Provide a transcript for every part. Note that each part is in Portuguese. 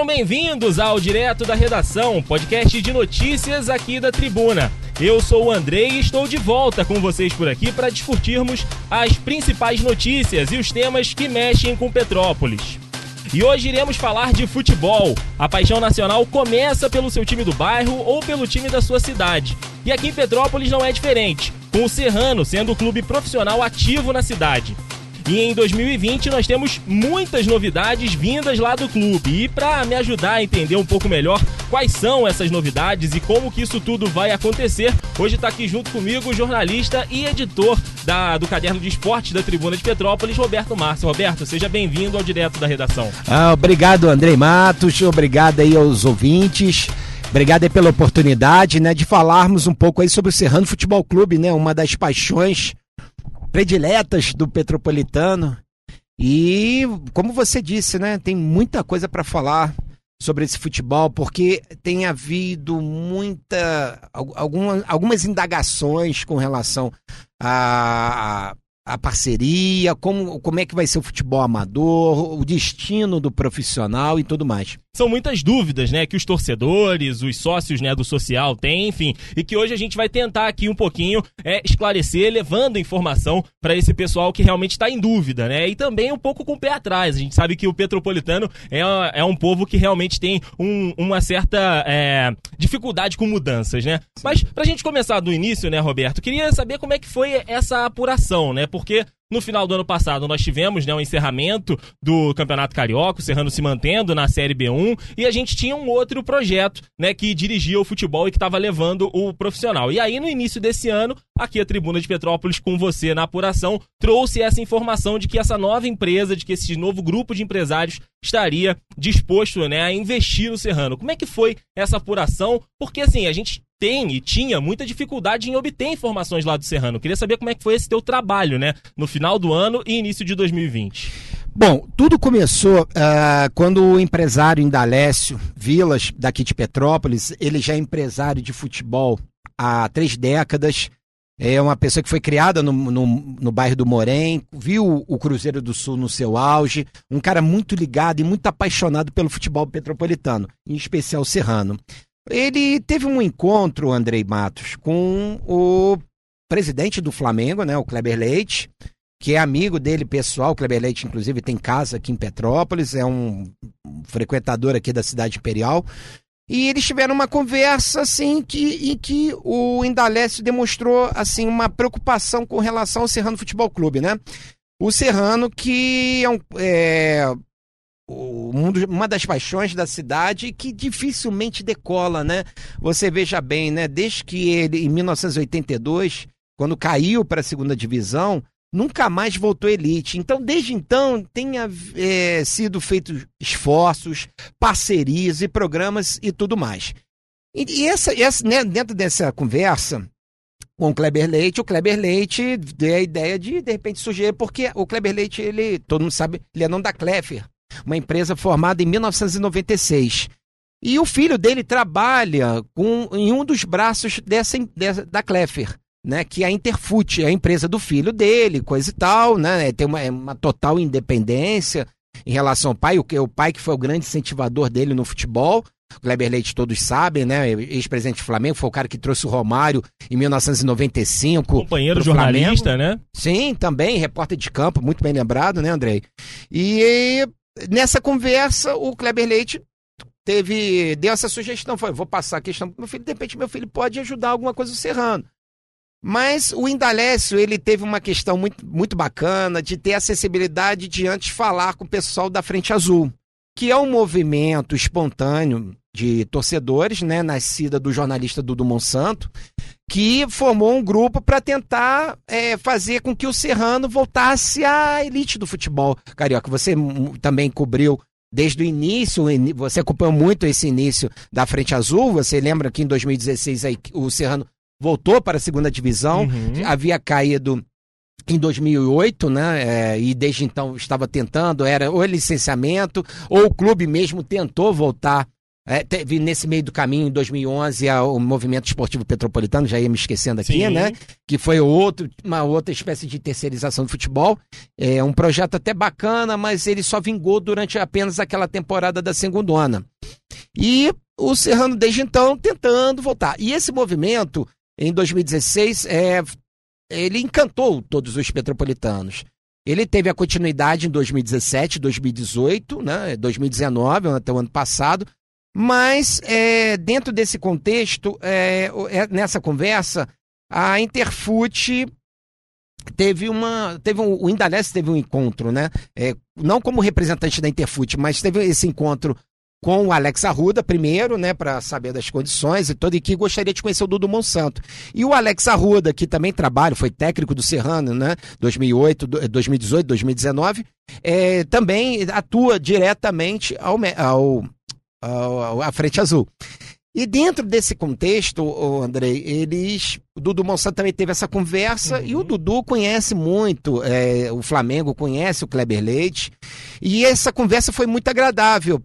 Sejam bem-vindos ao Direto da Redação, podcast de notícias aqui da Tribuna. Eu sou o Andrei e estou de volta com vocês por aqui para discutirmos as principais notícias e os temas que mexem com Petrópolis. E hoje iremos falar de futebol. A paixão nacional começa pelo seu time do bairro ou pelo time da sua cidade. E aqui em Petrópolis não é diferente, com o Serrano sendo o clube profissional ativo na cidade. E em 2020 nós temos muitas novidades vindas lá do clube. E para me ajudar a entender um pouco melhor quais são essas novidades e como que isso tudo vai acontecer, hoje está aqui junto comigo o jornalista e editor da, do Caderno de Esportes da Tribuna de Petrópolis, Roberto Márcio. Roberto, seja bem-vindo ao Direto da Redação. Ah, obrigado, Andrei Matos. Obrigado aí aos ouvintes. Obrigado aí pela oportunidade, né, de falarmos um pouco aí sobre o Serrano Futebol Clube, né, uma das paixões prediletas do Petropolitano. E, como você disse, né, tem muita coisa para falar sobre esse futebol, porque tem havido muita alguma, algumas indagações com relação a, a parceria, como, como é que vai ser o futebol amador, o destino do profissional e tudo mais. São muitas dúvidas, né, que os torcedores, os sócios, né, do social têm, enfim, e que hoje a gente vai tentar aqui um pouquinho é, esclarecer, levando informação para esse pessoal que realmente está em dúvida, né, e também um pouco com o pé atrás. A gente sabe que o petropolitano é, é um povo que realmente tem um, uma certa é, dificuldade com mudanças, né. Mas para a gente começar do início, né, Roberto, queria saber como é que foi essa apuração, né, porque no final do ano passado, nós tivemos né, um encerramento do Campeonato Carioca, o Serrano se mantendo na Série B1, e a gente tinha um outro projeto né, que dirigia o futebol e que estava levando o profissional. E aí, no início desse ano, aqui a Tribuna de Petrópolis, com você na apuração, trouxe essa informação de que essa nova empresa, de que esse novo grupo de empresários estaria disposto né, a investir no Serrano. Como é que foi essa apuração? Porque assim, a gente tem e tinha muita dificuldade em obter informações lá do Serrano. Queria saber como é que foi esse teu trabalho, né? No final do ano e início de 2020. Bom, tudo começou uh, quando o empresário Indalécio Vilas, daqui de Petrópolis, ele já é empresário de futebol há três décadas. É uma pessoa que foi criada no, no, no, bairro do Morém, viu o Cruzeiro do Sul no seu auge, um cara muito ligado e muito apaixonado pelo futebol petropolitano, em especial serrano. Ele teve um encontro, Andrei Matos, com o presidente do Flamengo, né, o Kleber Leite, que é amigo dele pessoal. O Kleber Leite, inclusive, tem casa aqui em Petrópolis, é um frequentador aqui da cidade imperial. E eles tiveram uma conversa assim que, em que o Indalécio demonstrou assim uma preocupação com relação ao Serrano Futebol Clube, né? O Serrano que é, um, é uma das paixões da cidade que dificilmente decola, né? Você veja bem, né? Desde que ele, em 1982, quando caiu para a segunda divisão, nunca mais voltou elite. Então, desde então, tem é, sido feitos esforços, parcerias e programas e tudo mais. E, e essa, essa né, dentro dessa conversa com o Kleber Leite, o Kleber Leite deu a ideia de, de repente, surgir, porque o Kleber Leite, ele, todo mundo sabe, ele é não da Clefer, uma empresa formada em 1996. E o filho dele trabalha com, em um dos braços dessa, dessa da Clefer, né, que é a Interfoot, é a empresa do filho dele, coisa e tal, né, tem uma, é uma total independência em relação ao pai, o, o pai que foi o grande incentivador dele no futebol, o Kleber Leite todos sabem, né? Ex-presidente do Flamengo, foi o cara que trouxe o Romário em 1995. Companheiro jornalista, Flamengo. né? Sim, também, repórter de campo, muito bem lembrado, né, Andrei? E nessa conversa, o Kleber Leite teve deu essa sugestão, foi, vou passar a questão pro meu filho, de repente meu filho pode ajudar alguma coisa o Serrano. Mas o Indalécio, ele teve uma questão muito, muito bacana de ter acessibilidade de antes falar com o pessoal da Frente Azul, que é um movimento espontâneo de torcedores, né, nascida do jornalista Dudu Monsanto, que formou um grupo para tentar é, fazer com que o Serrano voltasse à elite do futebol carioca. Você também cobriu desde o início, você acompanhou muito esse início da Frente Azul. Você lembra que em 2016 aí, o Serrano voltou para a segunda divisão, uhum. havia caído em 2008, né? É, e desde então estava tentando, era ou licenciamento, ou o clube mesmo tentou voltar É, teve nesse meio do caminho, em 2011, a, o Movimento Esportivo Petropolitano, já ia me esquecendo aqui, Sim. né? Que foi outro, uma outra espécie de terceirização do futebol. É um projeto até bacana, mas ele só vingou durante apenas aquela temporada da segundona. E o Serrano, desde então, tentando voltar. E esse movimento, em 2016, é, ele encantou todos os petropolitanos. Ele teve a continuidade em 2017, 2018, né, 2019, até o ano passado, mas é, dentro desse contexto, é, é, nessa conversa, a Interfute teve uma. Teve um, o Indalés teve um encontro, né? É, não como representante da Interfute, mas teve esse encontro com o Alex Arruda primeiro, né, para saber das condições e todo, e que gostaria de conhecer o Dudu Monsanto. E o Alex Arruda, que também trabalha, foi técnico do Serrano, né, 2008, 2018, 2019, é, também atua diretamente ao, ao, à Frente Azul. E dentro desse contexto, o Andrei, eles. O Dudu Monsanto também teve essa conversa uhum. e o Dudu conhece muito, é, o Flamengo conhece o Kleber Leite. E essa conversa foi muito agradável,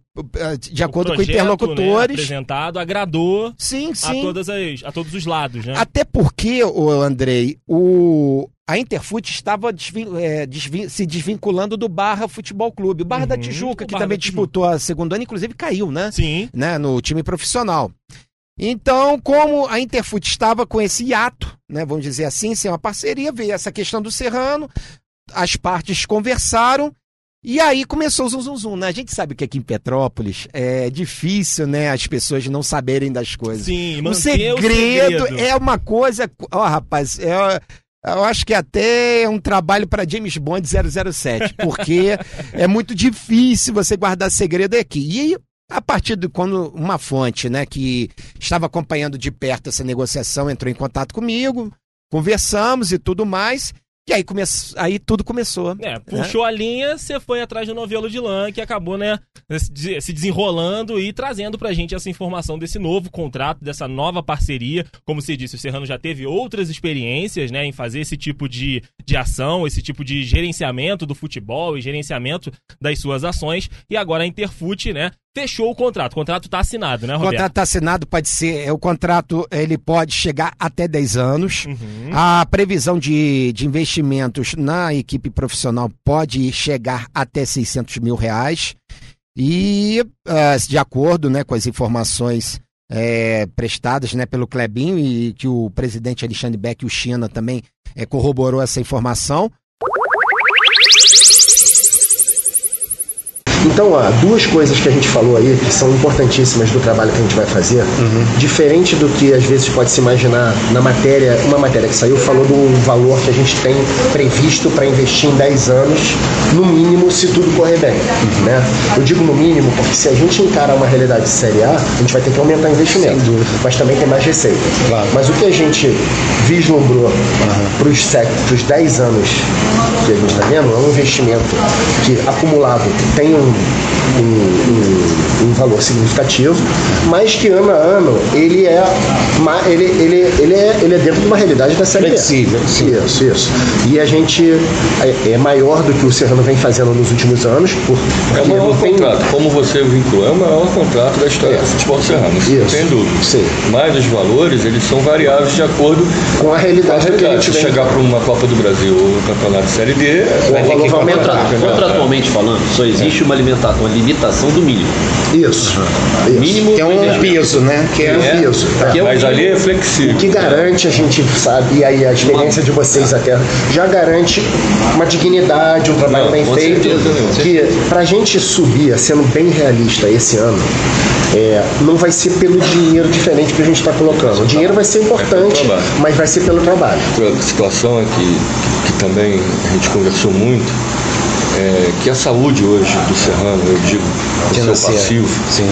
de acordo projeto, com interlocutores. Né, apresentado agradou sim, sim. A, todas as, a todos os lados, né? Até porque, o Andrei, o, a Interfute estava desvin, é, desvin, se desvinculando do Barra Futebol Clube. O Barra uhum, da Tijuca, que também disputou a segunda ano, inclusive caiu, né? Sim. Né, no time profissional. Então, como a Interfute estava com esse hiato, né, vamos dizer assim, sem uma parceria, veio essa questão do Serrano, as partes conversaram e aí começou o zum, zum, zum né? A gente sabe que aqui em Petrópolis é difícil, né, as pessoas não saberem das coisas. Sim, o segredo, o segredo é uma coisa, ó, oh, rapaz, é eu acho que até é um trabalho para James Bond 007, porque é muito difícil você guardar segredo aqui. E a partir de quando uma fonte, né, que estava acompanhando de perto essa negociação, entrou em contato comigo, conversamos e tudo mais. E aí, come... aí tudo começou. É, né? puxou né? a linha, você foi atrás do novelo de lã, que acabou, né, se desenrolando e trazendo pra gente essa informação desse novo contrato, dessa nova parceria. Como você disse, o Serrano já teve outras experiências, né, em fazer esse tipo de, de ação, esse tipo de gerenciamento do futebol e gerenciamento das suas ações. E agora a Interfute, né, fechou o contrato. O contrato está assinado, né, Roberto? O contrato está assinado, pode ser. É, o contrato ele pode chegar até 10 anos. Uhum. A previsão de, de investimentos na equipe profissional pode chegar até 600 mil reais. E, uh, de acordo né, com as informações é, prestadas né, pelo Clebinho e que o presidente Alexandre Beck e o China também é, corroborou essa informação, Então, ó, duas coisas que a gente falou aí que são importantíssimas do trabalho que a gente vai fazer, uhum. diferente do que às vezes pode se imaginar na matéria, uma matéria que saiu falou do valor que a gente tem previsto para investir em 10 anos, no mínimo, se tudo correr bem. Uhum. Né? Eu digo no mínimo porque se a gente encarar uma realidade de série A, a gente vai ter que aumentar o investimento, mas também tem mais receita. Claro. Mas o que a gente vislumbrou uhum. para os 10 anos que a gente está vendo é um investimento que acumulado tem um Amen. Um, um, um, valor significativo, mas que ano a ano ele é, ele, ele, ele é, ele é dentro de uma realidade da série Flexível. Isso, isso. E a gente é, é, maior do que o Serrano vem fazendo nos últimos anos. Por, é o maior tem... contrato, como você vinculou, é o maior contrato da história é. do futebol serrano, isso, sem dúvida. Sim. Mas os valores, eles são variáveis de acordo com a realidade, com a realidade. Se chegar para uma Copa do Brasil ou um campeonato de Série D, é, vai ter que aumentar. Contratualmente falando, só existe uma alimentação, uma limitação do mínimo. Isso. Uhum. Isso. Mínimo que é um piso, né? Que é, é um piso. É. Mas ali é flexível. O que garante, a gente sabe, e aí a experiência de vocês até já garante uma dignidade, um trabalho Não, bem feito. Certeza, que pra gente subir, sendo bem realista esse ano, é, não vai ser pelo dinheiro diferente que a gente está colocando. O dinheiro vai ser importante, mas vai ser pelo trabalho. A situação é que, que também a gente conversou muito é, que a saúde hoje do Serrano, eu digo, o seu passivo, sim.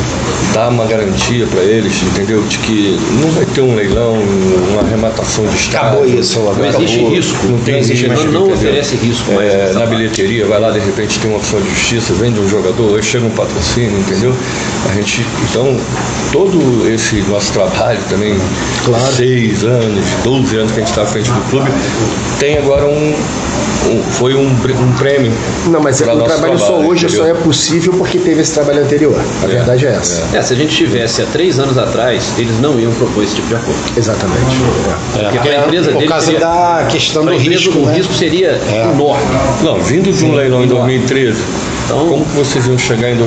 dá uma garantia para eles, entendeu? De que não vai ter um leilão, uma arrematação de Estado. Acabou isso, não existe acabou, risco. Não tem não existe, risco. Não, não oferece risco. É, na bilheteria, vai lá, de repente tem uma opção de justiça, vende um jogador, aí chega um patrocínio, entendeu? A gente, então, todo esse nosso trabalho também, claro. seis anos, 12 anos que a gente está à frente do clube, tem agora um um, foi um, um prêmio. Não, mas é, o trabalho, trabalho, só hoje entendeu? só é possível porque teve esse trabalho anterior. A é, verdade é essa. É. é. se a gente tivesse há três anos atrás, eles não iam propor esse tipo de acordo. Exatamente. É. Porque a empresa Por causa seria, da questão do risco. O né? risco seria enorme. Não, vindo de um leilão em 2013, então, como vocês iam chegar em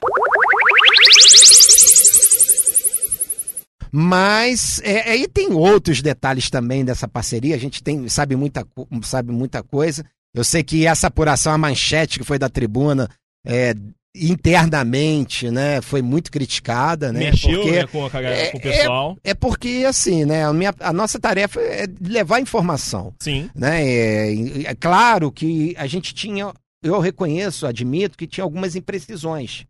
Mas é, aí tem outros detalhes também dessa parceria. A gente tem, sabe, muita, sabe muita coisa. Eu sei que essa apuração, a manchete que foi da tribuna, é, internamente, né, foi muito criticada, né? Mexeu porque, né, com, a, é, com o pessoal. É, é, porque, assim, né, a, minha, a nossa tarefa é levar informação. Sim. Né? É, é claro que a gente tinha, eu reconheço, admito que tinha algumas imprecisões.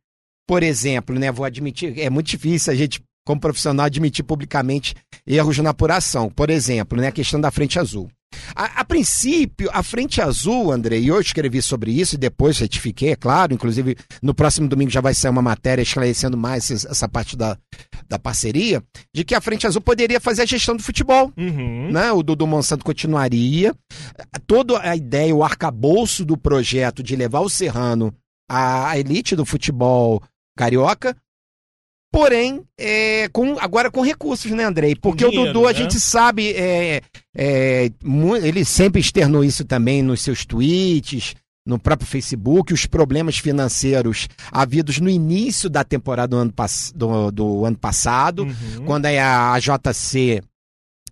Por exemplo, né, vou admitir, é muito difícil a gente como profissional, admitir publicamente erros na apuração. Por exemplo, né, a questão da frente azul. A, a, princípio, a frente azul, André, e eu escrevi sobre isso e depois retifiquei, é claro. Inclusive, no próximo domingo já vai sair uma matéria esclarecendo mais essa parte da, da parceria, de que a frente azul poderia fazer a gestão do futebol. Uhum. Né? O Dudu Monsanto continuaria. Toda a ideia, o arcabouço do projeto de levar o Serrano à elite do futebol carioca porém, é, com, agora com recursos, né, Andrei? Porque dinheiro, o Dudu, a né? gente sabe, é, é, ele sempre externou isso também nos seus tweets, no próprio Facebook, os problemas financeiros havidos no início da temporada do ano, do, do ano passado, uhum. quando a JC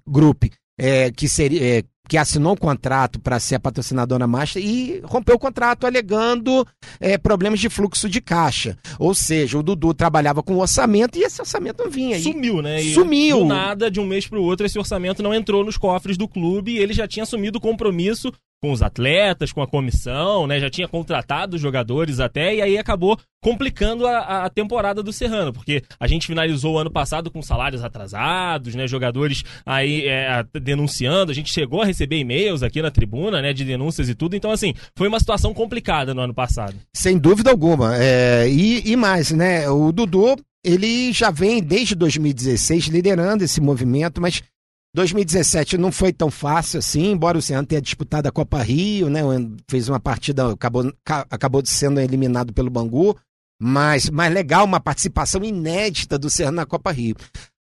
Group, é, que seria, é, que assinou um contrato para ser a patrocinadora master e rompeu o contrato alegando é, problemas de fluxo de caixa. Ou seja, o Dudu trabalhava com orçamento e esse orçamento não vinha. Sumiu, né? E Sumiu. Do nada, de um mês para o outro, esse orçamento não entrou nos cofres do clube e ele já tinha assumido o compromisso com os atletas, com a comissão, né? Já tinha contratado os jogadores até, e aí acabou complicando a, a, temporada do Serrano, porque a gente finalizou o ano passado com salários atrasados, né? Jogadores aí é, denunciando, a gente chegou a receber e-mails aqui na tribuna, né? De denúncias e tudo, então assim, foi uma situação complicada no ano passado. Sem dúvida alguma. É, e, e mais, né? O Dudu, ele já vem desde 2016 liderando esse movimento, mas 2017 não foi tão fácil assim, embora o Serrano tenha disputado a Copa Rio, né? Fez uma partida, acabou, acabou sendo eliminado pelo Bangu, mas mais legal, uma participação inédita do Serrano na Copa Rio.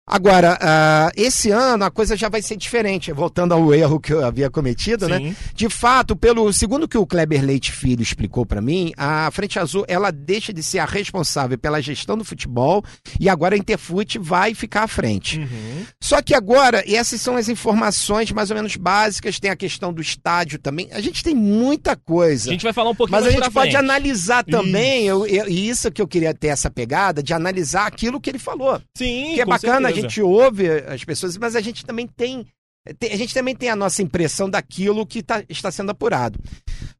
Agora, uh, esse ano a coisa já vai ser diferente, voltando ao erro que eu havia cometido, né? Sim. né? De fato, pelo segundo que o Kleber Leite Filho explicou para mim, a Frente Azul ela deixa de ser a responsável pela gestão do futebol e agora a Interfute vai ficar à frente. Uhum. Só que agora, e essas são as informações mais ou menos básicas, tem a questão do estádio também. A gente tem muita coisa. A gente vai falar um pouquinho Mas a gente pode frente. analisar também, isso. Eu, eu, e isso que eu queria ter essa pegada, de analisar aquilo que ele falou. Sim, que é bacana a gente ouve as pessoas, mas a gente também tem a gente também tem a nossa impressão daquilo que tá, está sendo apurado.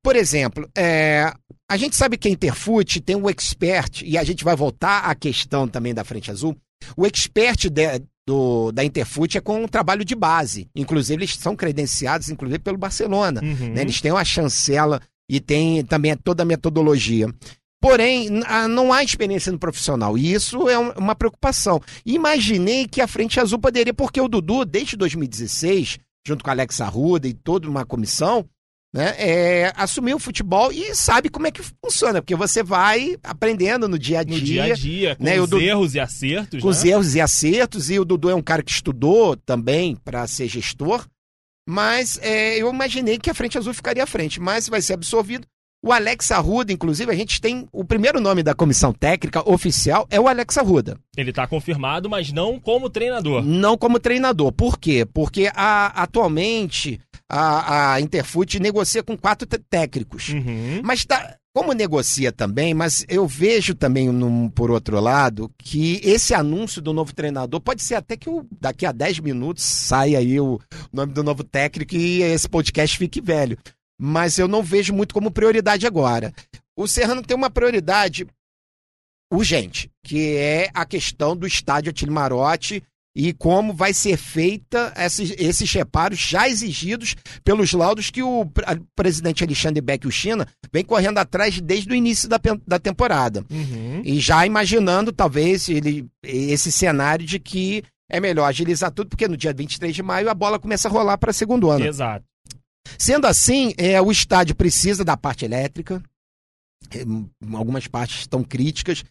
Por exemplo, é, a gente sabe que a Interfute tem um expert, e a gente vai voltar à questão também da Frente Azul. O expert de, do, da Interfute é com um trabalho de base. Inclusive, eles são credenciados, inclusive, pelo Barcelona. Uhum. Né? Eles têm uma chancela e tem também toda a metodologia. Porém, não há experiência no profissional. E isso é uma preocupação. Imaginei que a Frente Azul poderia, porque o Dudu, desde 2016, junto com a Alex Arruda e toda uma comissão, né, é, assumiu o futebol e sabe como é que funciona, porque você vai aprendendo no dia a dia. No dia a dia, com né, os Dudu, erros e acertos. Com né? os erros e acertos, e o Dudu é um cara que estudou também para ser gestor. Mas é, eu imaginei que a Frente Azul ficaria à frente, mas vai ser absorvido. O Alex Arruda, inclusive, a gente tem o primeiro nome da comissão técnica oficial é o Alex Arruda. Ele está confirmado, mas não como treinador. Não como treinador. Por quê? Porque a, atualmente a, a Interfoot negocia com quatro técnicos. Uhum. Mas tá, como negocia também, mas eu vejo também, num, por outro lado, que esse anúncio do novo treinador pode ser até que o, daqui a 10 minutos saia aí o nome do novo técnico e esse podcast fique velho mas eu não vejo muito como prioridade agora. O Serrano tem uma prioridade urgente, que é a questão do estádio Atílio Marotti e como vai ser feita esses, esses reparos já exigidos pelos laudos que o presidente Alexandre Beck, o China, vem correndo atrás desde o início da, da temporada. Uhum. E já imaginando, talvez, ele, esse cenário de que é melhor agilizar tudo, porque no dia 23 de maio a bola começa a rolar para segundo ano. Exato. Sendo assim, é, o estádio precisa da parte elétrica, é, algumas partes estão críticas,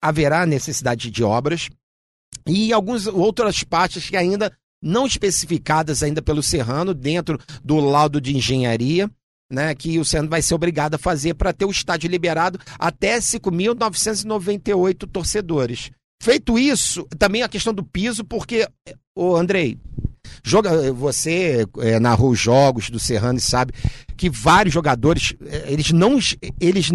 haverá necessidade de obras, e algumas outras partes que ainda não especificadas ainda pelo Serrano dentro do laudo de engenharia, né, que o Serrano vai ser obrigado a fazer para ter o estádio liberado até 5.998 torcedores. Feito isso, também a questão do piso, porque, o Andrei, joga, você é, narrou os jogos do Serrano e sabe que vários jogadores, é, eles não, eles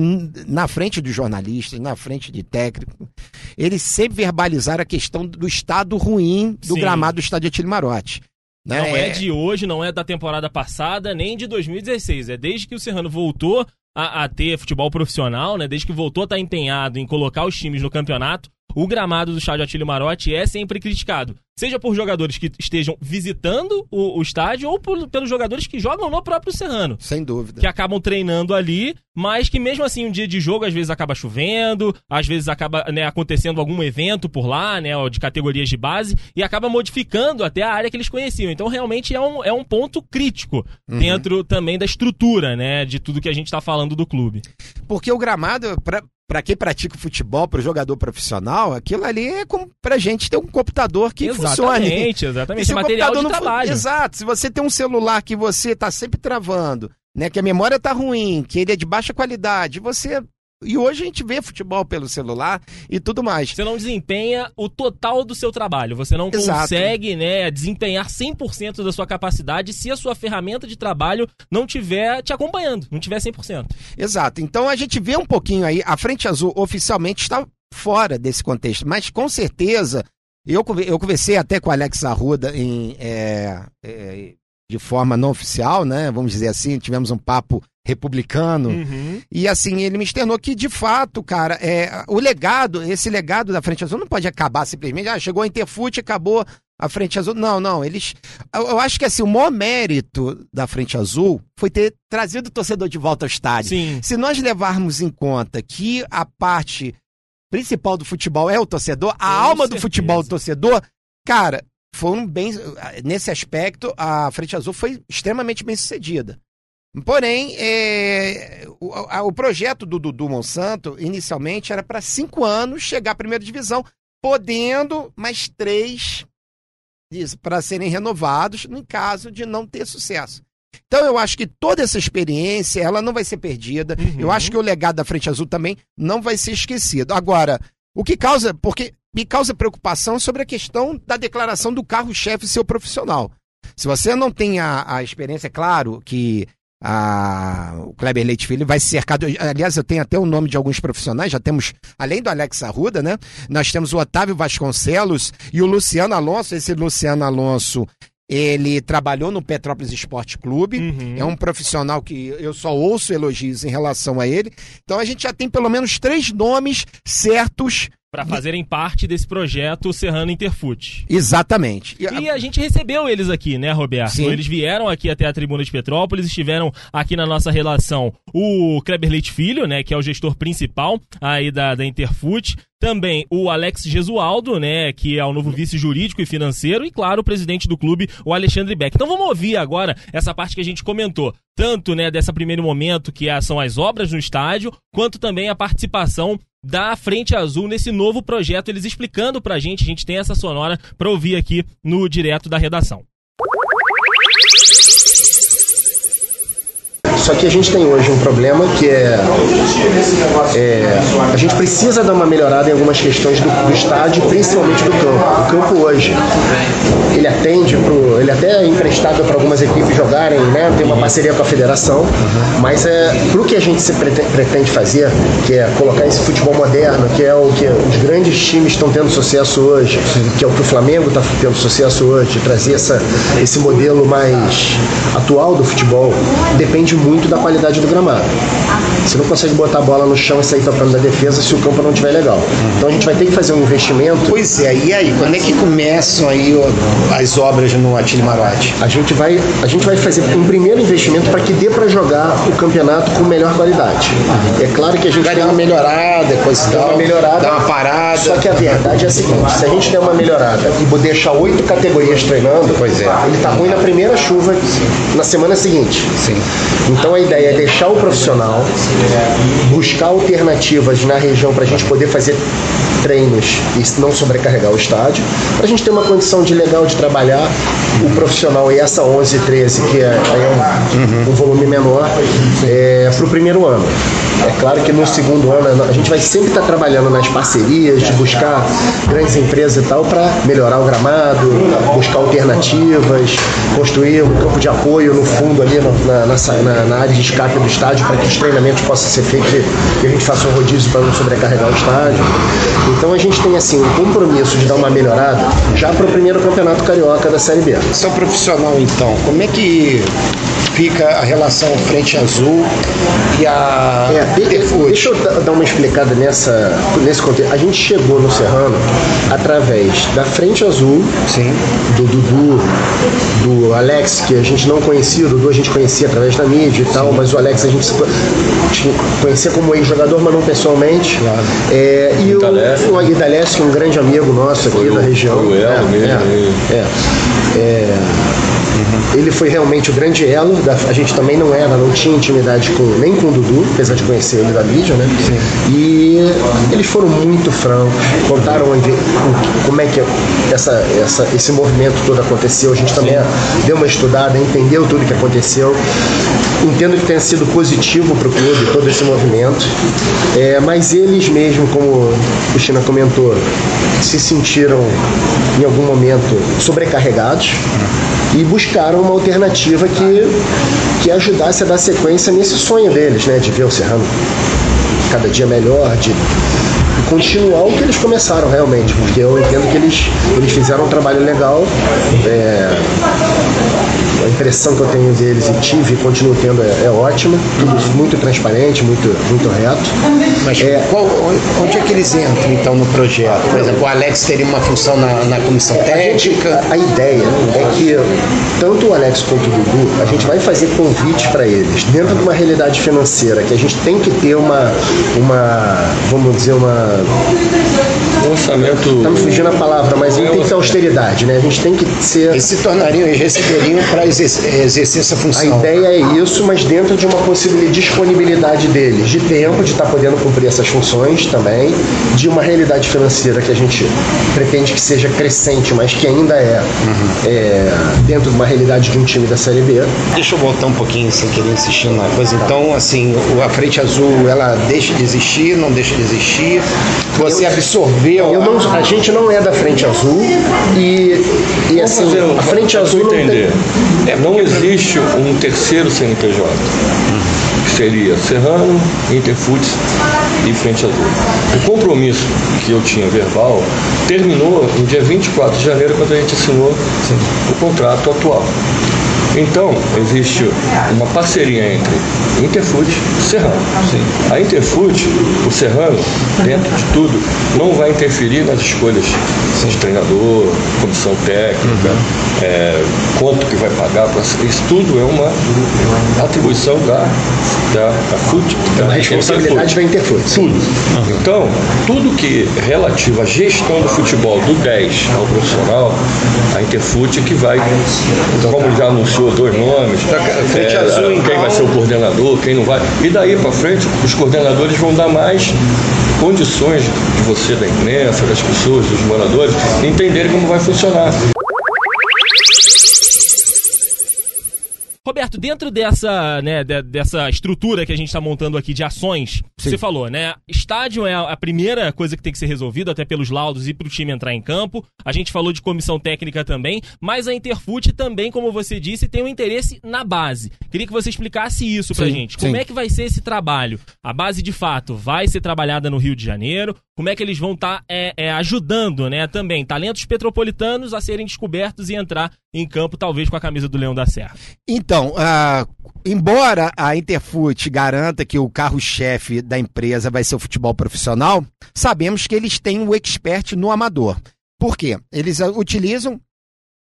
na frente dos jornalistas, na frente de técnico, eles sempre verbalizaram a questão do estado ruim do Sim. gramado do estádio Atílio Marotti. Né? Não é... é de hoje, não é da temporada passada, nem de 2016. É desde que o Serrano voltou a, a ter futebol profissional, né? Desde que voltou a estar empenhado em colocar os times no campeonato, o gramado do estádio Atílio Marotti é sempre criticado. Seja por jogadores que estejam visitando o, o estádio ou por, pelos jogadores que jogam no próprio Serrano. Sem dúvida. Que acabam treinando ali, mas que mesmo assim um dia de jogo às vezes acaba chovendo, às vezes acaba né, acontecendo algum evento por lá, né, de categorias de base, e acaba modificando até a área que eles conheciam. Então realmente é um, é um ponto crítico uhum. dentro também da estrutura, né, de tudo que a gente está falando do clube. Porque o gramado, pra, para quem pratica futebol, para o jogador profissional, aquilo ali é como para gente ter um computador que exatamente, funcione. Exatamente, exatamente. É material de trabalho. Exato. Se você tem um celular que você está sempre travando, né, que a memória está ruim, que ele é de baixa qualidade, você e hoje a gente vê futebol pelo celular e tudo mais. Você não desempenha o total do seu trabalho. Você não Exato. consegue né, desempenhar 100% da sua capacidade se a sua ferramenta de trabalho não tiver te acompanhando, não tiver 100%. Exato. Então a gente vê um pouquinho aí, a Frente Azul oficialmente está fora desse contexto, mas com certeza, eu, eu conversei até com o Alex Arruda em, é, é, de forma não oficial, né? Vamos dizer assim, tivemos um papo republicano. Uhum. E assim, ele me externou que, de fato, cara, é, o legado, esse legado da Frente Azul não pode acabar simplesmente. Ah, chegou a Interfute, acabou a Frente Azul. Não, não. Eles. Eu, eu, acho que assim, o maior mérito da Frente Azul foi ter trazido o torcedor de volta ao estádio. Sim. Se nós levarmos em conta que a parte principal do futebol é o torcedor, a Com alma certeza. do futebol é o torcedor, cara, foram bem. Nesse aspecto, a Frente Azul foi extremamente bem sucedida. Porém, é, o, a, o, projeto do Dudu Monsanto, inicialmente, era para cinco anos chegar à primeira divisão, podendo mais três para serem renovados em caso de não ter sucesso. Então eu acho que toda essa experiência ela não vai ser perdida. Uhum. Eu acho que o legado da Frente Azul também não vai ser esquecido. Agora, o que causa, porque me causa preocupação sobre a questão da declaração do carro-chefe seu profissional. Se você não tem a, a experiência, é claro que a, o Kleber Leite Filho vai ser cercado. Aliás, eu tenho até o nome de alguns profissionais, já temos, além do Alex Arruda, né? Nós temos o Otávio Vasconcelos e o Luciano Alonso. Esse Luciano Alonso, ele trabalhou no Petrópolis Esporte Clube, uhum. é um profissional que eu só ouço elogios em relação a ele. Então a gente já tem pelo menos três nomes certos para fazerem parte desse projeto Serrano Interfute. Exatamente. E a... e a gente recebeu eles aqui, né, Roberto? Sim. Eles vieram aqui até a Tribuna de Petrópolis, estiveram aqui na nossa relação o Kleber Leite Filho, né, que é o gestor principal aí da, da Interfute, também o Alex Gesualdo, né, que é o novo vice jurídico e financeiro, e claro, o presidente do clube, o Alexandre Beck. Então vamos ouvir agora essa parte que a gente comentou, tanto, né, desse primeiro momento que é, são as obras no estádio, quanto também a participação da Frente Azul nesse novo projeto, eles explicando pra gente, a gente tem essa sonora para ouvir aqui no direto da redação. Só que a gente tem hoje um problema que é, é a gente precisa dar uma melhorada em algumas questões do, do, estádio, principalmente do campo. O campo hoje, ele atende pro, ele até é emprestado para algumas equipes jogarem, né? Tem uma parceria com a federação, mas é pro que a gente se pretende, pretende fazer, que é colocar esse futebol moderno, que é o que os grandes times estão tendo sucesso hoje, que é o que o Flamengo está tendo sucesso hoje, trazer essa, esse modelo mais atual do futebol, depende muito muito da qualidade do gramado. Você não consegue botar a bola no chão e sair tocando da defesa se o campo não estiver legal. Então a gente vai ter que fazer um investimento. Pois é, e aí, quando é que começam aí as obras no Atílio Limarote? A gente vai, a gente vai fazer um primeiro investimento para que dê para jogar o campeonato com melhor qualidade. É claro que a gente vai dar uma melhorada, coisa dá uma melhorada, dá uma parada. Só que a verdade é a seguinte: se a gente der uma melhorada e deixar oito categorias treinando, pois é. ele tá ruim na primeira chuva na semana seguinte. Sim. Então a ideia é deixar o profissional, buscar alternativas na região para a gente poder fazer treinos e não sobrecarregar o estádio, para a gente ter uma condição de legal de trabalhar o profissional e essa 11 e 13, que é, é um, um, volume menor, é, para o primeiro ano. É claro que no segundo ano a gente vai sempre estar tá trabalhando nas parcerias, de buscar grandes empresas e tal para melhorar o gramado, buscar alternativas, construir um campo de apoio no fundo ali na, na, na área de escape do estádio para que os treinamentos possam ser feitos e a gente faça um rodízio para não sobrecarregar o estádio. Então a gente tem assim um compromisso de dar uma melhorada já para o primeiro campeonato carioca da Série B. Seu profissional então, como é que fica a relação frente azul e a é, Deixa eu dar uma explicada nessa, nesse contexto. A gente chegou no Serrano através da frente azul, Sim. do Dudu, do Alex, que a gente não conhecia, o Dudu a gente conhecia através da mídia e tal, Sim. mas o Alex a gente conhecia como ex-jogador, mas não pessoalmente. Claro. É, e o, o é um grande amigo nosso aqui foi da região. O elo é, mesmo. É, é, é, ele foi realmente o grande elo. Da, a gente também não era, não tinha intimidade com, nem com o Dudu, apesar de conhecer ele da mídia, né? Sim. E eles foram muito francos, contaram como é que essa, essa, esse movimento todo aconteceu. A gente também Sim. deu uma estudada, entendeu tudo que aconteceu. Entendo que tenha sido positivo para o clube todo esse movimento, é, mas eles mesmo, como o China comentou, se sentiram em algum momento sobrecarregados e buscaram uma alternativa que, que ajudasse a dar sequência nesse sonho deles, né, de ver o Serrano cada dia melhor, de continuar o que eles começaram realmente, porque eu entendo que eles, eles fizeram um trabalho legal. É, impressão que eu tenho deles e tive e continuo tendo é, é ótima, tudo muito transparente, muito, muito reto. Mas é, qual, onde é que eles entram então no projeto? Por exemplo, o Alex teria uma função na, na comissão técnica? A, a, ideia é que tanto o Alex quanto o Dudu, a gente vai fazer convites para eles dentro de uma realidade financeira que a gente tem que ter uma, uma vamos dizer, uma um orçamento. Estamos fugindo a palavra, mas é tem que ter austeridade, né? A gente tem que ser. Eles se tornariam, eles receberiam para exercer, exercer, essa função. A ideia é isso, mas dentro de uma possível disponibilidade deles, de tempo, de estar tá podendo cumprir essas funções também, de uma realidade financeira que a gente pretende que seja crescente, mas que ainda é, uhum. é dentro de uma realidade de um time da Série B. Deixa eu voltar um pouquinho sem querer insistir na coisa. Então, assim, a Frente Azul, ela deixa de existir, não deixa de existir. Você eu, absorveu. Eu não, a gente não é da Frente Azul e, e assim, a Frente Azul não entender. Tem... É, não existe um terceiro CNPJ. Que seria Serrano, Interfoods e Frente Azul. O compromisso que eu tinha verbal terminou no dia 24 de janeiro, quando a gente assinou Sim. o contrato atual. Então, existe uma parceria entre Interfood e Serrano. Sim. A Interfood, o Serrano, dentro de tudo, não vai interferir nas escolhas de treinador, comissão técnica, uhum. é, quanto que vai pagar. Pra, isso tudo é uma atribuição da, da, da FUT. Da a responsabilidade da Interfood. Tudo. Uhum. Então, tudo que é relativo à gestão do futebol do 10 ao profissional, a Interfood é que vai, como já anunciou dois nomes. Frente é, azul, então. Quem vai ser o coordenador, quem não vai. E daí para frente, os coordenadores vão dar mais condições de você, da imprensa, das pessoas, dos moradores, entenderem como vai funcionar. Roberto, dentro dessa, né, de, dessa estrutura que a gente está montando aqui de ações, Sim. você falou, né? Estádio é a primeira coisa que tem que ser resolvida, até pelos laudos e para o time entrar em campo. A gente falou de comissão técnica também, mas a Interfute também, como você disse, tem um interesse na base. Queria que você explicasse isso pra Sim. gente. Como Sim. é que vai ser esse trabalho? A base, de fato, vai ser trabalhada no Rio de Janeiro? Como é que eles vão estar tá, é, é, ajudando, né, também, talentos petropolitanos a serem descobertos e entrar em campo, talvez com a camisa do Leão da Serra? Então, uh, embora a Interfoot garanta que o carro-chefe da empresa vai ser o futebol profissional, sabemos que eles têm um expert no amador. Por quê? Eles utilizam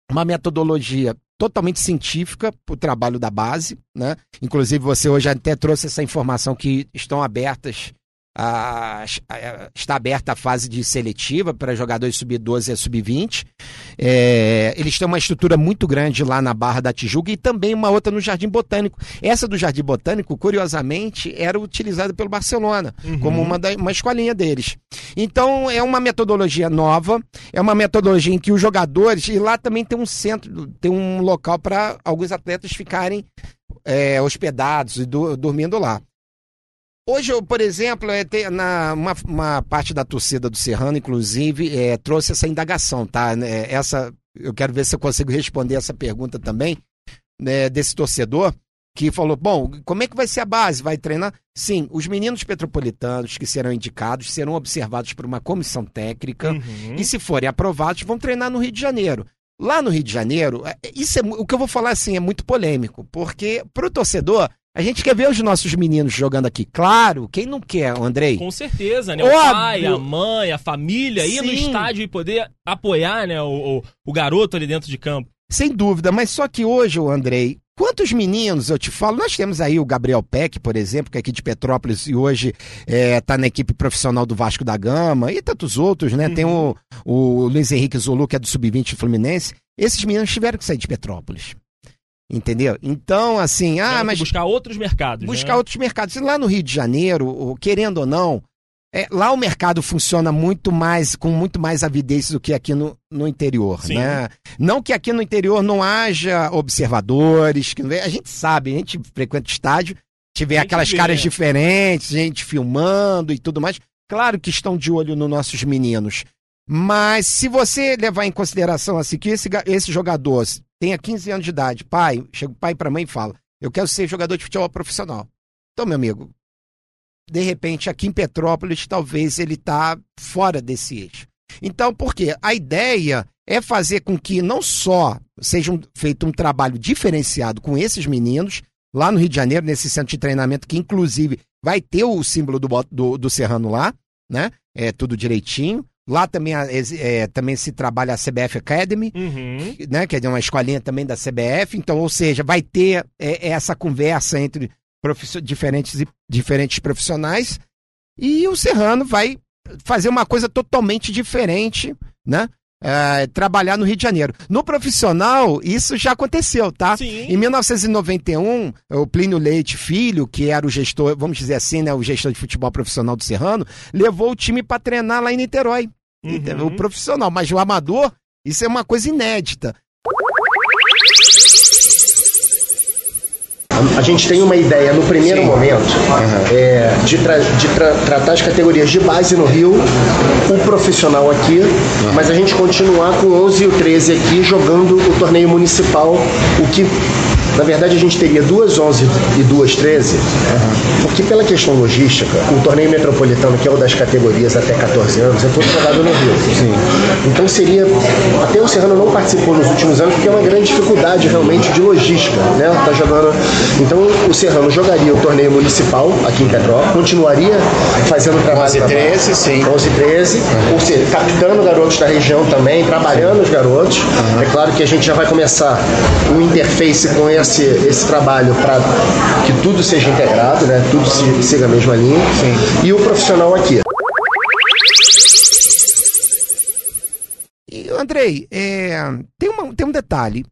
uma metodologia totalmente científica para o trabalho da base, né? Inclusive você hoje até trouxe essa informação que estão abertas a, a, está aberta a fase de seletiva para jogadores sub-12 e sub-20. É, eles têm uma estrutura muito grande lá na Barra da Tijuca e também uma outra no Jardim Botânico. Essa do Jardim Botânico, curiosamente, era utilizada pelo Barcelona uhum. como uma, da, uma escolinha deles. Então é uma metodologia nova, é uma metodologia em que os jogadores, e lá também tem um centro, tem um local para alguns atletas ficarem é, hospedados e do, dormindo lá. Hoje, eu, por exemplo, é, tem, na, uma, uma, parte da torcida do Serrano, inclusive, é, trouxe essa indagação, tá? É, essa, eu quero ver se eu consigo responder essa pergunta também, né, desse torcedor, que falou: bom, como é que vai ser a base? Vai treinar? Sim, os meninos petropolitanos que serão indicados serão observados por uma comissão técnica uhum. e, se forem aprovados, vão treinar no Rio de Janeiro. Lá no Rio de Janeiro, é, isso é, o que eu vou falar assim é muito polêmico, porque para o torcedor a gente quer ver os nossos meninos jogando aqui. Claro, quem não quer, Andrei? Com certeza, né? Óbvio. O pai, a mãe, a família, ir no estádio e poder apoiar né, o, o, o, garoto ali dentro de campo. Sem dúvida, mas só que hoje, o Andrei, quantos meninos, eu te falo, nós temos aí o Gabriel Peck, por exemplo, que é aqui de Petrópolis e hoje está é, na equipe profissional do Vasco da Gama, e tantos outros, né? Uhum. Tem o, o Luiz Henrique Zulu, que é do Sub-20 Fluminense. Esses meninos tiveram que sair de Petrópolis. Entendeu? Então, assim, ah, mas. Buscar outros mercados. Buscar né? outros mercados. E lá no Rio de Janeiro, querendo ou não, é, lá o mercado funciona muito mais, com muito mais avidez do que aqui no, no interior, Sim. né? Não que aqui no interior não haja observadores, que a gente sabe, a gente frequenta o estádio, tiver aquelas vê, caras diferentes, gente filmando e tudo mais. Claro que estão de olho nos nossos meninos. Mas se você levar em consideração assim que esse, esse jogador tenha 15 anos de idade, pai, chega o pai para mãe e fala: Eu quero ser jogador de futebol profissional. Então, meu amigo, de repente, aqui em Petrópolis, talvez ele está fora desse eixo. Então, por quê? A ideia é fazer com que não só seja um, feito um trabalho diferenciado com esses meninos, lá no Rio de Janeiro, nesse centro de treinamento, que inclusive vai ter o símbolo do, do, do Serrano lá, né? É tudo direitinho. Lá também, é, também se trabalha a CBF Academy, uhum. né, que é uma escolinha também da CBF. Então, ou seja, vai ter é, essa conversa entre diferentes, diferentes profissionais e o Serrano vai fazer uma coisa totalmente diferente, né? É, trabalhar no Rio de Janeiro. No profissional, isso já aconteceu, tá? Sim. Em 1991, o Plínio Leite Filho, que era o gestor, vamos dizer assim, né, o gestor de futebol profissional do Serrano, levou o time para treinar lá em Niterói. Uhum. O profissional, mas o amador, isso é uma coisa inédita. A gente tem uma ideia no primeiro Sim. momento uhum. é, de, tra de tra tratar as categorias de base no Rio, o profissional aqui, uhum. mas a gente continuar com 11 e o 13 aqui jogando o torneio municipal, o que na verdade, a gente teria duas 11 e duas 13, uhum. porque pela questão logística, o torneio metropolitano, que é o das categorias até 14 anos, é todo jogado no Rio. Sim. Então seria. Até o Serrano não participou nos últimos anos, porque é uma grande dificuldade realmente de logística, né? Tá jogando. Então o Serrano jogaria o torneio municipal aqui em Petrópolis, continuaria fazendo trabalho. 11 e 13, sim. 11 e 13, uhum. ou seja, captando garotos da região também, trabalhando os garotos. Uhum. É claro que a gente já vai começar um interface com esse esse, esse trabalho para que tudo seja integrado, né? tudo siga a mesma linha. Sim. E o profissional aqui. E, Andrei, é, tem, uma, tem um detalhe.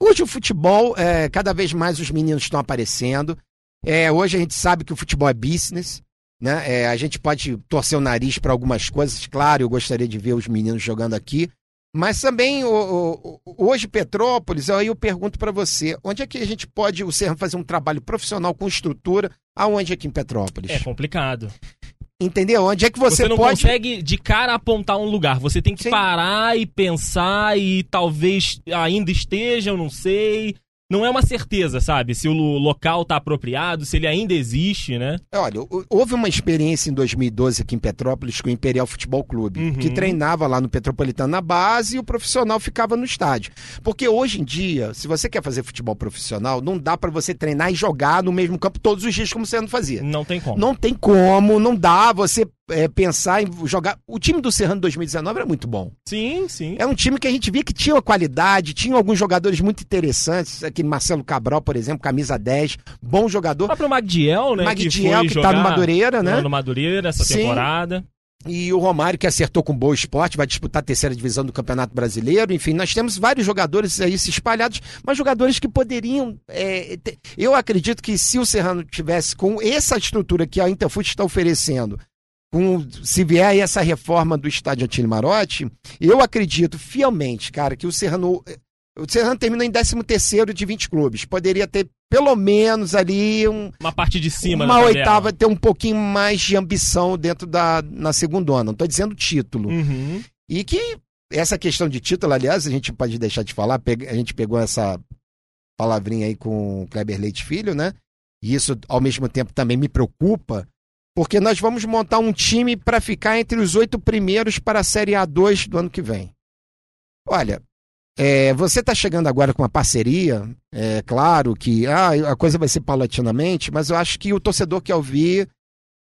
Hoje o futebol, é, cada vez mais os meninos estão aparecendo. É, hoje a gente sabe que o futebol é business. Né? É, a gente pode torcer o nariz para algumas coisas. Claro, eu gostaria de ver os meninos jogando aqui. Mas também o, o, hoje Petrópolis, aí eu pergunto para você, onde é que a gente pode o Serra fazer um trabalho profissional com estrutura, aonde aqui em Petrópolis? É complicado. Entendeu? Onde é que você, você não pode... consegue de cara apontar um lugar. Você tem que Sim. parar e pensar e talvez ainda esteja, eu não sei. Não é uma certeza, sabe? Se o local tá apropriado, se ele ainda existe, né? Olha, houve uma experiência em 2012 aqui em Petrópolis com o Imperial Futebol Clube, uhum. que treinava lá no Petropolitano na base e o profissional ficava no estádio. Porque hoje em dia, se você quer fazer futebol profissional, não dá para você treinar e jogar no mesmo campo todos os dias como você não fazia. Não tem como. Não tem como, não dá você é, pensar em jogar. O time do Serrano 2019 era muito bom. Sim, sim. É um time que a gente via que tinha qualidade, tinha alguns jogadores muito interessantes. Aquele Marcelo Cabral, por exemplo, camisa 10, bom jogador. O próprio Magdiel, né? Magdiel, que, que tá no Madureira, né? No Madureira essa sim. temporada. E o Romário, que acertou com boa esporte, vai disputar a terceira divisão do Campeonato Brasileiro. Enfim, nós temos vários jogadores aí se espalhados, mas jogadores que poderiam. É, ter... Eu acredito que se o Serrano tivesse com essa estrutura que a Interfute está oferecendo, com, se vier essa reforma do estádio Antônio Marotti, eu acredito fielmente, cara, que o Serrano. O Serrano termina em 13 terceiro de 20 clubes. Poderia ter pelo menos ali um, uma parte de cima uma oitava ter um pouquinho mais de ambição dentro da na segunda ano não estou dizendo título uhum. e que essa questão de título aliás a gente pode deixar de falar a gente pegou essa palavrinha aí com o Kleber Leite Filho né e isso ao mesmo tempo também me preocupa porque nós vamos montar um time para ficar entre os oito primeiros para a Série A2 do ano que vem. Olha, é, você está chegando agora com uma parceria, é claro que ah, a coisa vai ser paulatinamente, mas eu acho que o torcedor quer ouvir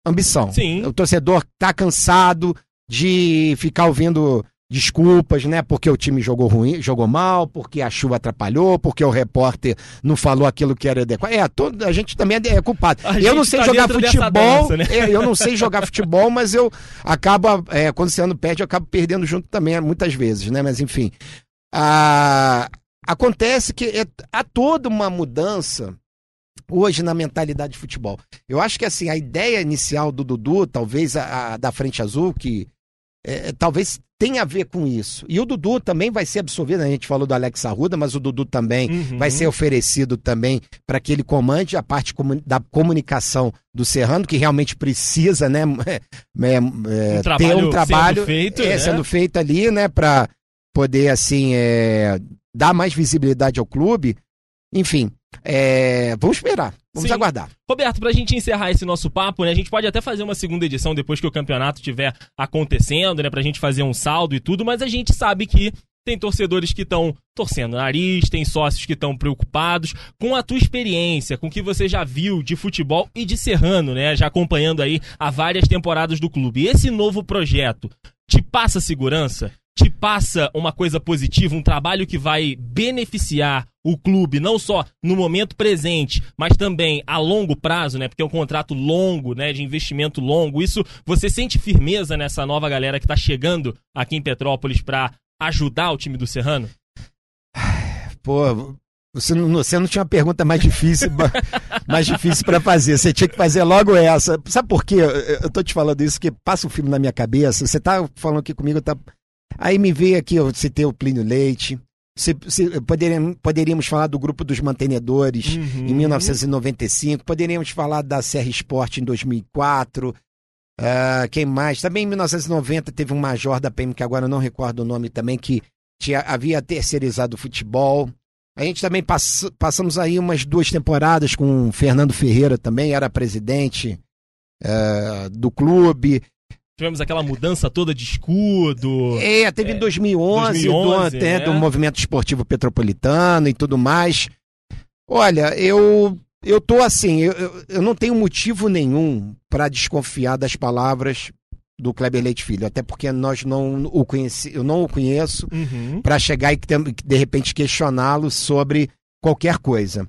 ambição. Sim. O torcedor está cansado de ficar ouvindo desculpas, né? Porque o time jogou ruim, jogou mal, porque a chuva atrapalhou, porque o repórter não falou aquilo que era adequado. É, todo, a gente também é culpado. A eu não sei tá jogar futebol, dança, né? é, eu não sei jogar futebol, mas eu acabo, é, quando esse ano perde, eu acabo perdendo junto também, muitas vezes, né? Mas enfim. A, acontece que é, há toda uma mudança hoje na mentalidade de futebol. Eu acho que assim, a ideia inicial do Dudu, talvez a, a da Frente Azul, que é, talvez tem a ver com isso. E o Dudu também vai ser absorvido, a gente falou do Alex Arruda, mas o Dudu também uhum. vai ser oferecido também para que ele comande a parte da comunicação do Serrano, que realmente precisa, né, é, é, um ter um trabalho sendo feito, é, né? sendo feito ali, né, para poder assim é, dar mais visibilidade ao clube. Enfim, é, vamos esperar. Vamos Sim. aguardar. Roberto, pra gente encerrar esse nosso papo, né? A gente pode até fazer uma segunda edição depois que o campeonato estiver acontecendo, né? Pra gente fazer um saldo e tudo, mas a gente sabe que tem torcedores que estão torcendo nariz, tem sócios que estão preocupados com a tua experiência, com o que você já viu de futebol e de Serrano, né? Já acompanhando aí há várias temporadas do clube. Esse novo projeto te passa segurança? Te passa uma coisa positiva, um trabalho que vai beneficiar o clube, não só no momento presente, mas também a longo prazo, né? Porque é um contrato longo, né? De investimento longo. Isso, você sente firmeza nessa nova galera que está chegando aqui em Petrópolis para ajudar o time do Serrano? Pô, você não, você não tinha uma pergunta mais difícil, mais difícil para fazer. Você tinha que fazer logo essa. Sabe por quê? Eu, tô te falando isso que passa um filme na minha cabeça. Você tá falando aqui comigo, tá Aí me veio aqui, eu citei o Plínio Leite. Se, se, poderíamos, poderíamos falar do grupo dos mantenedores uhum. em 1995, poderíamos falar da Serra Esporte em 2004. Uh, ah, quem mais? Também em 1990 teve um major da PM, que agora eu não recordo o nome também, que tinha, havia terceirizado o futebol. A gente também pass, passamos aí umas duas temporadas com o Fernando Ferreira também, era presidente uh, do clube. Tivemos aquela mudança toda de escudo. É, teve em 2011, 2011 do, até, do movimento esportivo petropolitano e tudo mais. Olha, eu eu tô assim, eu, eu não tenho motivo nenhum para desconfiar das palavras do Kleber Leite Filho, até porque nós não o conheci, eu não o conheço uhum. para chegar e de repente questioná-lo sobre qualquer coisa.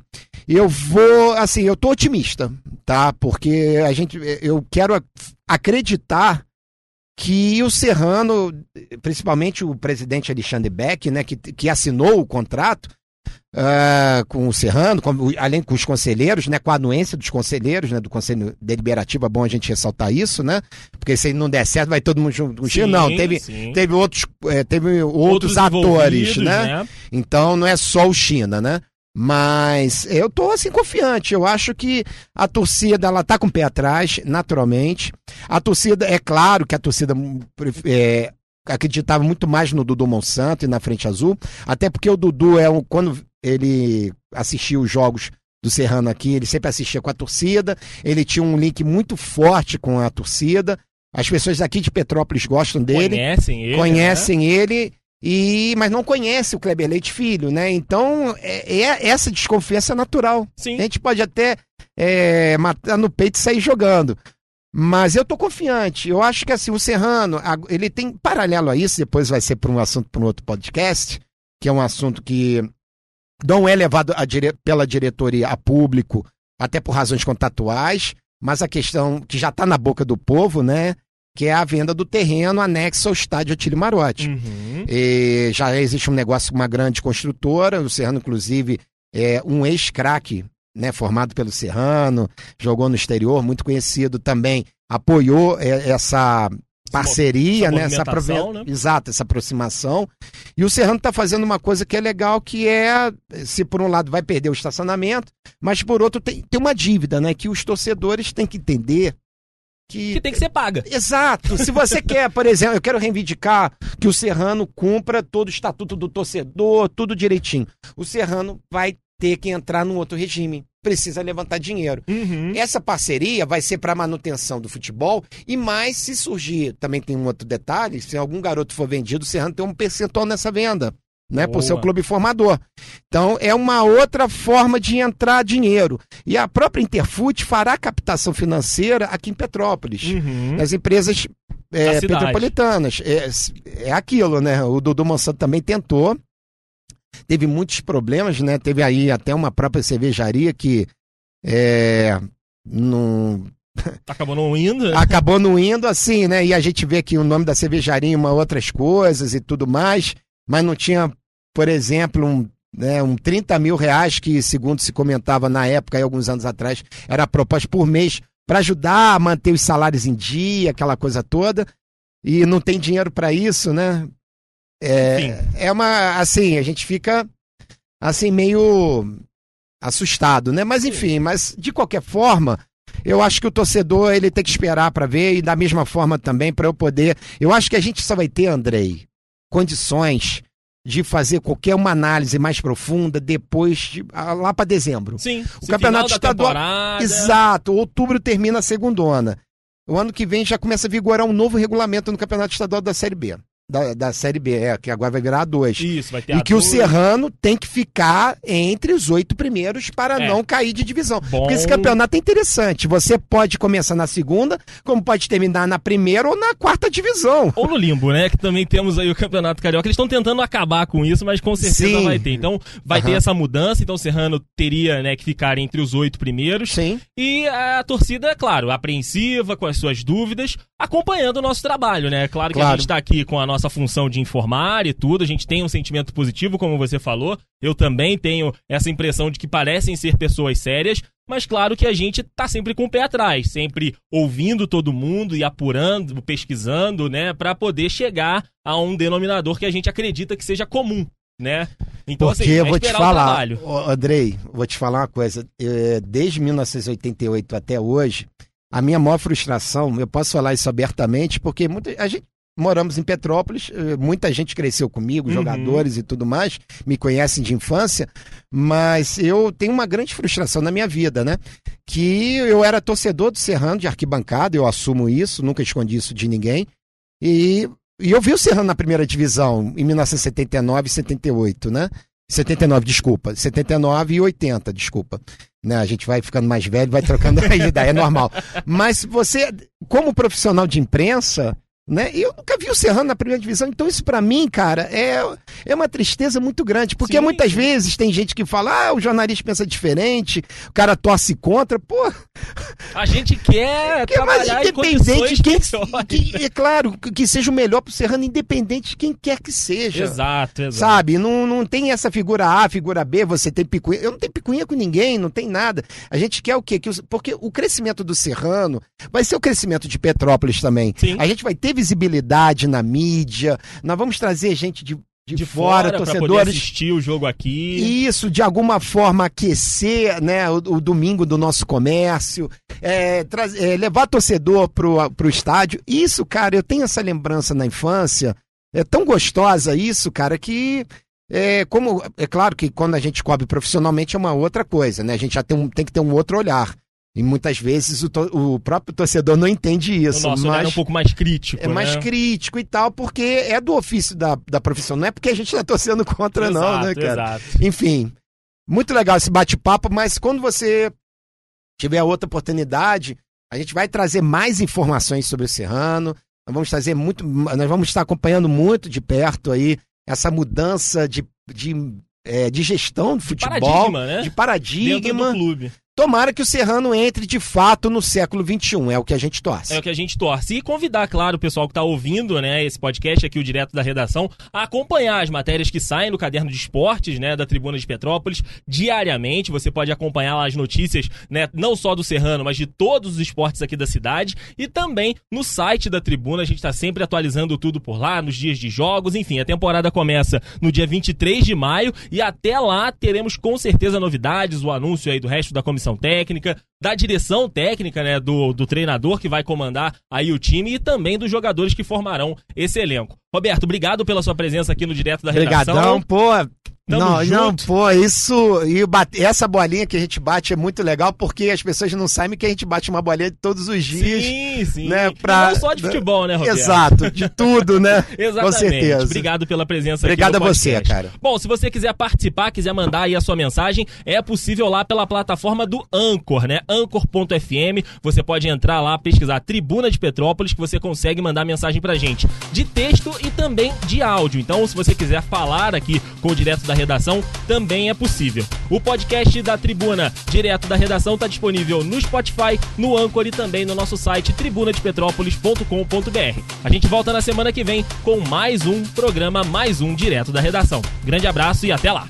Eu vou, assim, eu tô otimista, tá? Porque a gente eu quero acreditar que o Serrano, principalmente o presidente Alexandre Beck, né, que, que assinou o contrato uh, com o Serrano, com, além com os conselheiros, né, com a anuência dos conselheiros, né, do Conselho Deliberativo, é bom a gente ressaltar isso, né, porque se não der certo vai todo mundo junto. Sim, não, teve, teve outros, é, teve outros, outros atores, né? né? Então não é só o China, né? Mas eu tô assim confiante. Eu acho que a torcida ela tá com o pé atrás, naturalmente. A torcida, é claro que a torcida é, acreditava muito mais no Dudu Monsanto e na Frente Azul, até porque o Dudu é um quando ele assistia os jogos do Serrano aqui, ele sempre assistia com a torcida, ele tinha um link muito forte com a torcida. As pessoas aqui de Petrópolis gostam dele. Conhecem ele. Conhecem né? ele. E, mas não conhece o Kleber Leite Filho, né? Então, é, é essa desconfiança é natural. Sim. A gente pode até é, matar no peito e sair jogando. Mas eu tô confiante. Eu acho que assim, o Serrano, ele tem paralelo a isso, depois vai ser para um assunto para um outro podcast, que é um assunto que não é levado dire... pela diretoria a público, até por razões contratuais, mas a questão que já está na boca do povo, né? Que é a venda do terreno anexo ao estádio Atílio Marotti. Uhum. E já existe um negócio com uma grande construtora, o Serrano, inclusive, é um ex-craque, né, formado pelo Serrano, jogou no exterior, muito conhecido também, apoiou é, essa parceria, essa né, essa né? exato, essa aproximação. E o Serrano está fazendo uma coisa que é legal, que é, se por um lado vai perder o estacionamento, mas por outro tem, tem uma dívida, né, que os torcedores têm que entender que... que tem que ser paga. Exato. Se você quer, por exemplo, eu quero reivindicar que o Serrano cumpra todo o estatuto do torcedor, tudo direitinho. O Serrano vai ter que entrar num outro regime. Precisa levantar dinheiro. Uhum. Essa parceria vai ser para manutenção do futebol e mais se surgir. Também tem um outro detalhe: se algum garoto for vendido, o Serrano tem um percentual nessa venda né, por ser o clube formador. Então é uma outra forma de entrar dinheiro. E a própria Interfute fará captação financeira aqui em Petrópolis, uhum. nas empresas é, petropolitanas. É, é aquilo, né? O Dudu Monsanto também tentou. Teve muitos problemas, né? Teve aí até uma própria cervejaria que é, não Acabou não indo? Acabou não indo, assim, né? E a gente vê que o nome da cervejaria uma outras coisas e tudo mais, mas não tinha por exemplo, um, né, um 30 mil reais, que, segundo se comentava na época, aí, alguns anos atrás, era proposta por mês para ajudar a manter os salários em dia, aquela coisa toda, e não tem dinheiro para isso, né? É, é uma. Assim, a gente fica assim, meio assustado, né? Mas enfim, mas de qualquer forma, eu acho que o torcedor ele tem que esperar para ver e da mesma forma também para eu poder. Eu acho que a gente só vai ter, Andrei, condições de fazer qualquer uma análise mais profunda depois de, lá para dezembro. Sim. O campeonato estadual. Exato. Outubro termina a segundona. O ano que vem já começa a vigorar um novo regulamento no campeonato estadual da Série B da, da Série B, é, que agora vai virar a 2. Isso, vai ter E que o Serrano tem que ficar entre os oito primeiros para é. não cair de divisão. Bom... Porque esse campeonato é interessante. Você pode começar na segunda, como pode terminar na primeira ou na quarta divisão. Ou no limbo, né? Que também temos aí o Campeonato Carioca. Eles estão tentando acabar com isso, mas com certeza Sim. vai ter. Então, vai uhum. ter essa mudança. Então, o Serrano teria né, que ficar entre os oito primeiros. Sim. E a torcida, é claro, apreensiva, com as suas dúvidas, acompanhando o nosso trabalho, né? Claro que claro. a gente está aqui com a nossa função de informar e tudo, a gente tem um sentimento positivo, como você falou. Eu também tenho essa impressão de que parecem ser pessoas sérias, mas claro que a gente está sempre com o pé atrás, sempre ouvindo todo mundo e apurando, pesquisando, né, para poder chegar a um denominador que a gente acredita que seja comum, né? Então, Porque assim, eu vou te falar, Andrei, vou te falar uma coisa. É, desde 1988 até hoje, a minha maior frustração, eu posso falar isso abertamente, porque muita, a gente moramos em Petrópolis, eh, muita gente cresceu comigo, uhum. jogadores e tudo mais, me conhecem de infância, mas eu tenho uma grande frustração na minha vida, né? Que eu era torcedor do Serrano de arquibancada, eu assumo isso, nunca escondi isso de ninguém. E, e eu vi o Serrano na primeira divisão em 1979 e 78, né? 79, desculpa. 79 e 80, desculpa. Né, a gente vai ficando mais velho, vai trocando a ideia, é normal. Mas você, como profissional de imprensa, né? Eu nunca vi o Serrano na primeira divisão, então isso para mim, cara, é, é uma tristeza muito grande, porque Sim. muitas vezes tem gente que fala, ah, o jornalista pensa diferente, o cara torce contra, pô. A gente quer que, mas independente quem, que, é claro, que seja o melhor pro Serrano, independente de quem quer que seja. Exato, exato. Sabe? Não, não tem essa figura A, figura B, você tem picuinha. Eu não tenho picuinha com ninguém, não tem nada. A gente quer o quê? Que, porque o crescimento do Serrano vai ser o crescimento de Petrópolis também. Sim. A gente vai ter visibilidade na mídia, nós vamos trazer gente de, de, de fora, fora torcedores. assistir o jogo aqui. Isso, de alguma forma aquecer né, o, o domingo do nosso comércio, é, é, levar torcedor pro, pro estádio. Isso, cara, eu tenho essa lembrança na infância. É tão gostosa isso, cara, que É, como, é claro que quando a gente cobre profissionalmente é uma outra coisa, né? A gente já tem, um, tem que ter um outro olhar. E muitas vezes o, o próprio torcedor não entende isso. O nosso mas é um pouco mais crítico. É né? mais crítico e tal, porque é do ofício da, da profissão. Não é porque a gente está torcendo contra, exato, não, né, cara? Exato. Enfim, muito legal esse bate-papo, mas quando você tiver outra oportunidade, a gente vai trazer mais informações sobre o Serrano. Nós vamos trazer muito, nós vamos estar acompanhando muito de perto aí essa mudança de, de, é, de gestão do futebol, paradigma, né? de paradigma. Dentro do clube. Tomara que o Serrano entre de fato no século XXI, é o que a gente torce. É o que a gente torce. E convidar, claro, o pessoal que está ouvindo né, esse podcast aqui, o Direto da Redação, a acompanhar as matérias que saem no caderno de esportes né, da Tribuna de Petrópolis diariamente. Você pode acompanhar lá as notícias, né, não só do Serrano, mas de todos os esportes aqui da cidade. E também no site da Tribuna, a gente está sempre atualizando tudo por lá, nos dias de jogos. Enfim, a temporada começa no dia 23 de maio e até lá teremos com certeza novidades, o anúncio aí do resto da comissão comissão técnica, da direção técnica, né, do, do treinador que vai comandar aí o time e também dos jogadores que formarão esse elenco. Roberto, obrigado pela sua presença aqui no Direto da Redação. Obrigadão, pô. Tamo não, junto. não, pô, isso. E bate, essa bolinha que a gente bate é muito legal porque as pessoas não sabem que a gente bate uma bolinha todos os dias. Sim, sim. Né, pra, não só de futebol, né, Roberto? Exato, de tudo, né? Exatamente. Com certeza. Obrigado pela presença Obrigado aqui. Obrigado a você, cara. Bom, se você quiser participar, quiser mandar aí a sua mensagem, é possível lá pela plataforma do Anchor, né? Anchor.fm. Você pode entrar lá, pesquisar Tribuna de Petrópolis, que você consegue mandar mensagem pra gente de texto e também de áudio. Então, se você quiser falar aqui com o direto da redação, também é possível. O podcast da Tribuna, direto da redação, está disponível no Spotify, no Anchor e também no nosso site tribunadepetrópolis.com.br. A gente volta na semana que vem com mais um programa, mais um direto da redação. Grande abraço e até lá!